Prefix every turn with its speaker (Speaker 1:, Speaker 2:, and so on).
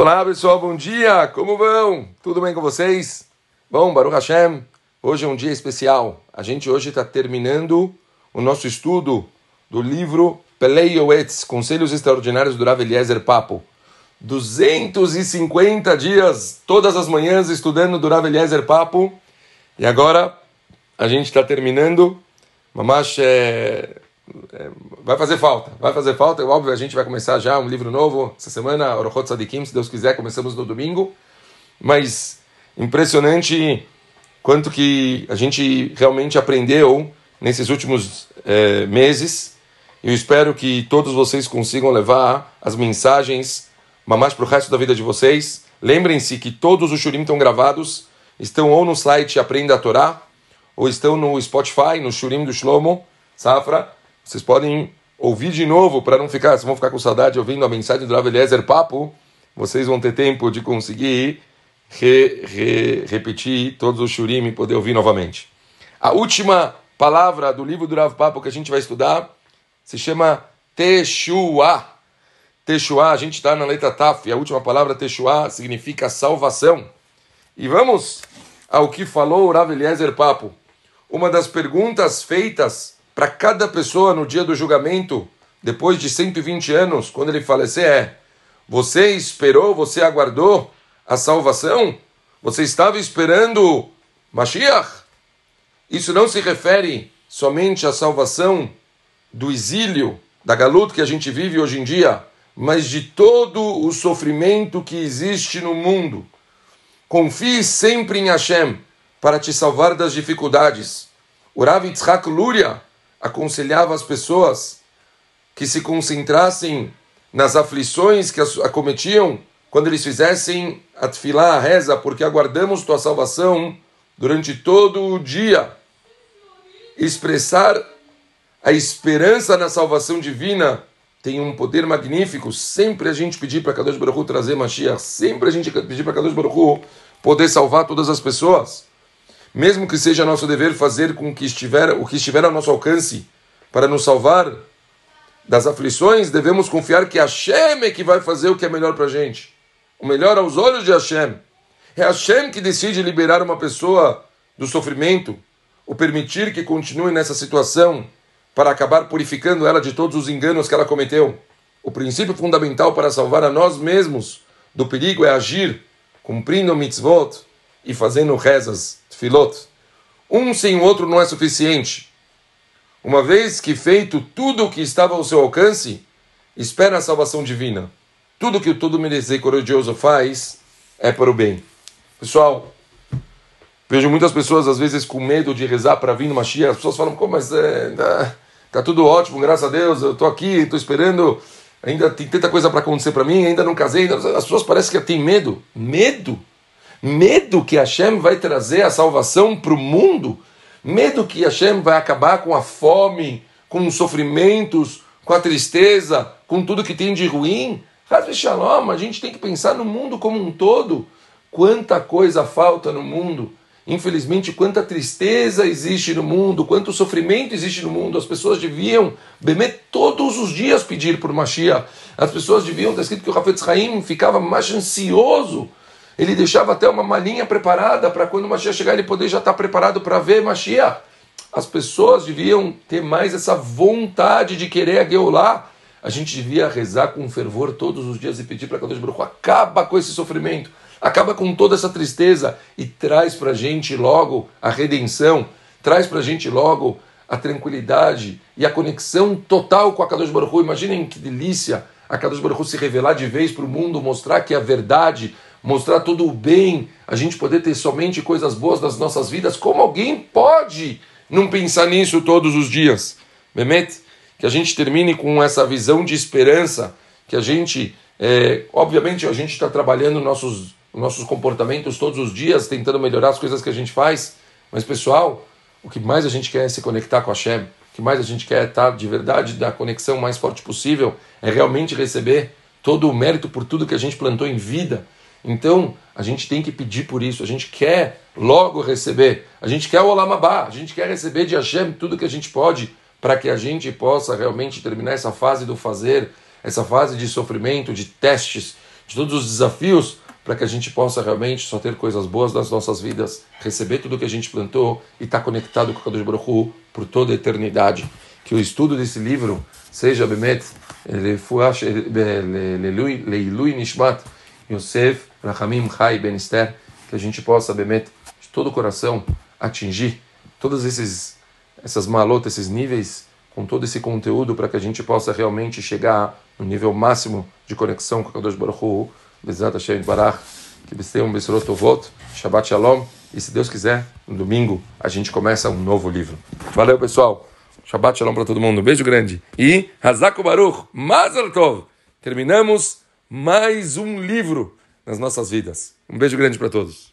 Speaker 1: Olá pessoal, bom dia! Como vão? Tudo bem com vocês? Bom, Baruch Hashem, hoje é um dia especial. A gente hoje está terminando o nosso estudo do livro Pelei Yoetz, Conselhos Extraordinários do Rav Eliezer Papo. 250 dias, todas as manhãs, estudando do Rav Eliezer Papo. E agora a gente está terminando. Mamash é, vai fazer falta, vai fazer falta. É óbvio, a gente vai começar já um livro novo essa semana, Orochot Sadikim, se Deus quiser, começamos no domingo. Mas impressionante quanto que a gente realmente aprendeu nesses últimos é, meses. Eu espero que todos vocês consigam levar as mensagens mais para o resto da vida de vocês. Lembrem-se que todos os shurim estão gravados, estão ou no site Aprenda a Torá, ou estão no Spotify, no Shurim do Shlomo, Safra, vocês podem ouvir de novo para não ficar, se vão ficar com saudade ouvindo a mensagem do Rav Eliezer Papo, vocês vão ter tempo de conseguir re, re, repetir todos os shurim e poder ouvir novamente. A última palavra do livro do Rav Papo que a gente vai estudar se chama Teshua. Teshua, a gente está na letra Taf, a última palavra Teshua significa salvação. E vamos ao que falou o Rav Eliezer Papo. Uma das perguntas feitas para cada pessoa no dia do julgamento, depois de 120 anos, quando ele falecer, é: Você esperou, você aguardou a salvação? Você estava esperando Mashiach? Isso não se refere somente à salvação do exílio, da galuta que a gente vive hoje em dia, mas de todo o sofrimento que existe no mundo. Confie sempre em Hashem para te salvar das dificuldades. O Rav Yitzhak Luria aconselhava as pessoas que se concentrassem nas aflições que acometiam quando eles fizessem a a reza, porque aguardamos tua salvação durante todo o dia. Expressar a esperança na salvação divina tem um poder magnífico. Sempre a gente pedir para Kadosh Baruch trazer Mashiach, sempre a gente pedir para Kadosh Baruch poder salvar todas as pessoas mesmo que seja nosso dever fazer com que estiver o que estiver ao nosso alcance para nos salvar das aflições, devemos confiar que Hashem é que vai fazer o que é melhor para a gente. O melhor aos olhos de Hashem. É Hashem que decide liberar uma pessoa do sofrimento, ou permitir que continue nessa situação para acabar purificando ela de todos os enganos que ela cometeu. O princípio fundamental para salvar a nós mesmos do perigo é agir cumprindo mitzvot e fazendo rezas filot. Um sem o outro não é suficiente. Uma vez que feito tudo o que estava ao seu alcance, espera a salvação divina. Tudo que o todo misericordioso faz é para o bem. Pessoal, vejo muitas pessoas às vezes com medo de rezar para vir no Mashiach. As pessoas falam, como, mas é, tá, tá tudo ótimo, graças a Deus, eu estou aqui, estou esperando, ainda tem tanta coisa para acontecer para mim, ainda não casei. As pessoas parecem que têm medo. Medo? Medo que Hashem vai trazer a salvação para o mundo, medo que Hashem vai acabar com a fome, com os sofrimentos, com a tristeza, com tudo que tem de ruim. Hashem Shalom, a gente tem que pensar no mundo como um todo. Quanta coisa falta no mundo. Infelizmente, quanta tristeza existe no mundo, quanto sofrimento existe no mundo. As pessoas deviam, beber todos os dias pedir por Mashiach. As pessoas deviam, está escrito que o Rafetz Haim ficava mais ansioso ele deixava até uma malinha preparada para quando o Mashiach chegar ele poder já estar tá preparado para ver Mashiach. As pessoas deviam ter mais essa vontade de querer a. A gente devia rezar com fervor todos os dias e pedir para Deus Baruch acaba com esse sofrimento, acaba com toda essa tristeza e traz para a gente logo a redenção, traz para a gente logo a tranquilidade e a conexão total com a Kadosh Baruch. Imaginem que delícia a Kadosh Baruch se revelar de vez para o mundo, mostrar que a verdade, mostrar todo o bem, a gente poder ter somente coisas boas nas nossas vidas, como alguém pode não pensar nisso todos os dias? Bemet, que a gente termine com essa visão de esperança, que a gente, é, obviamente, a gente está trabalhando nossos, nossos comportamentos todos os dias, tentando melhorar as coisas que a gente faz, mas pessoal, o que mais a gente quer é se conectar com a Shem, o que mais a gente quer é estar de verdade da conexão mais forte possível, é realmente receber todo o mérito por tudo que a gente plantou em vida, então, a gente tem que pedir por isso, a gente quer logo receber, a gente quer o Olamabá, a gente quer receber de Hashem tudo que a gente pode para que a gente possa realmente terminar essa fase do fazer, essa fase de sofrimento, de testes, de todos os desafios, para que a gente possa realmente só ter coisas boas nas nossas vidas, receber tudo que a gente plantou e estar tá conectado com o Kadosh Baruch Hu por toda a eternidade. Que o estudo desse livro seja Bemet, Leilui Nishmat, Yosef, Rahamim, Chai, Ben Esther, que a gente possa, Bemet, de todo o coração, atingir todas esses, essas malotas, esses níveis, com todo esse conteúdo, para que a gente possa realmente chegar no nível máximo de conexão com o Kadosh Baruch Hu, Bezat Hashem Barach, que um Besorot Tovot, Shabbat Shalom, e se Deus quiser, no domingo a gente começa um novo livro. Valeu, pessoal! Shabbat Shalom para todo mundo, beijo grande. E Hazako Baruch, Mazal Tov! Terminamos mais um livro nas nossas vidas. Um beijo grande para todos.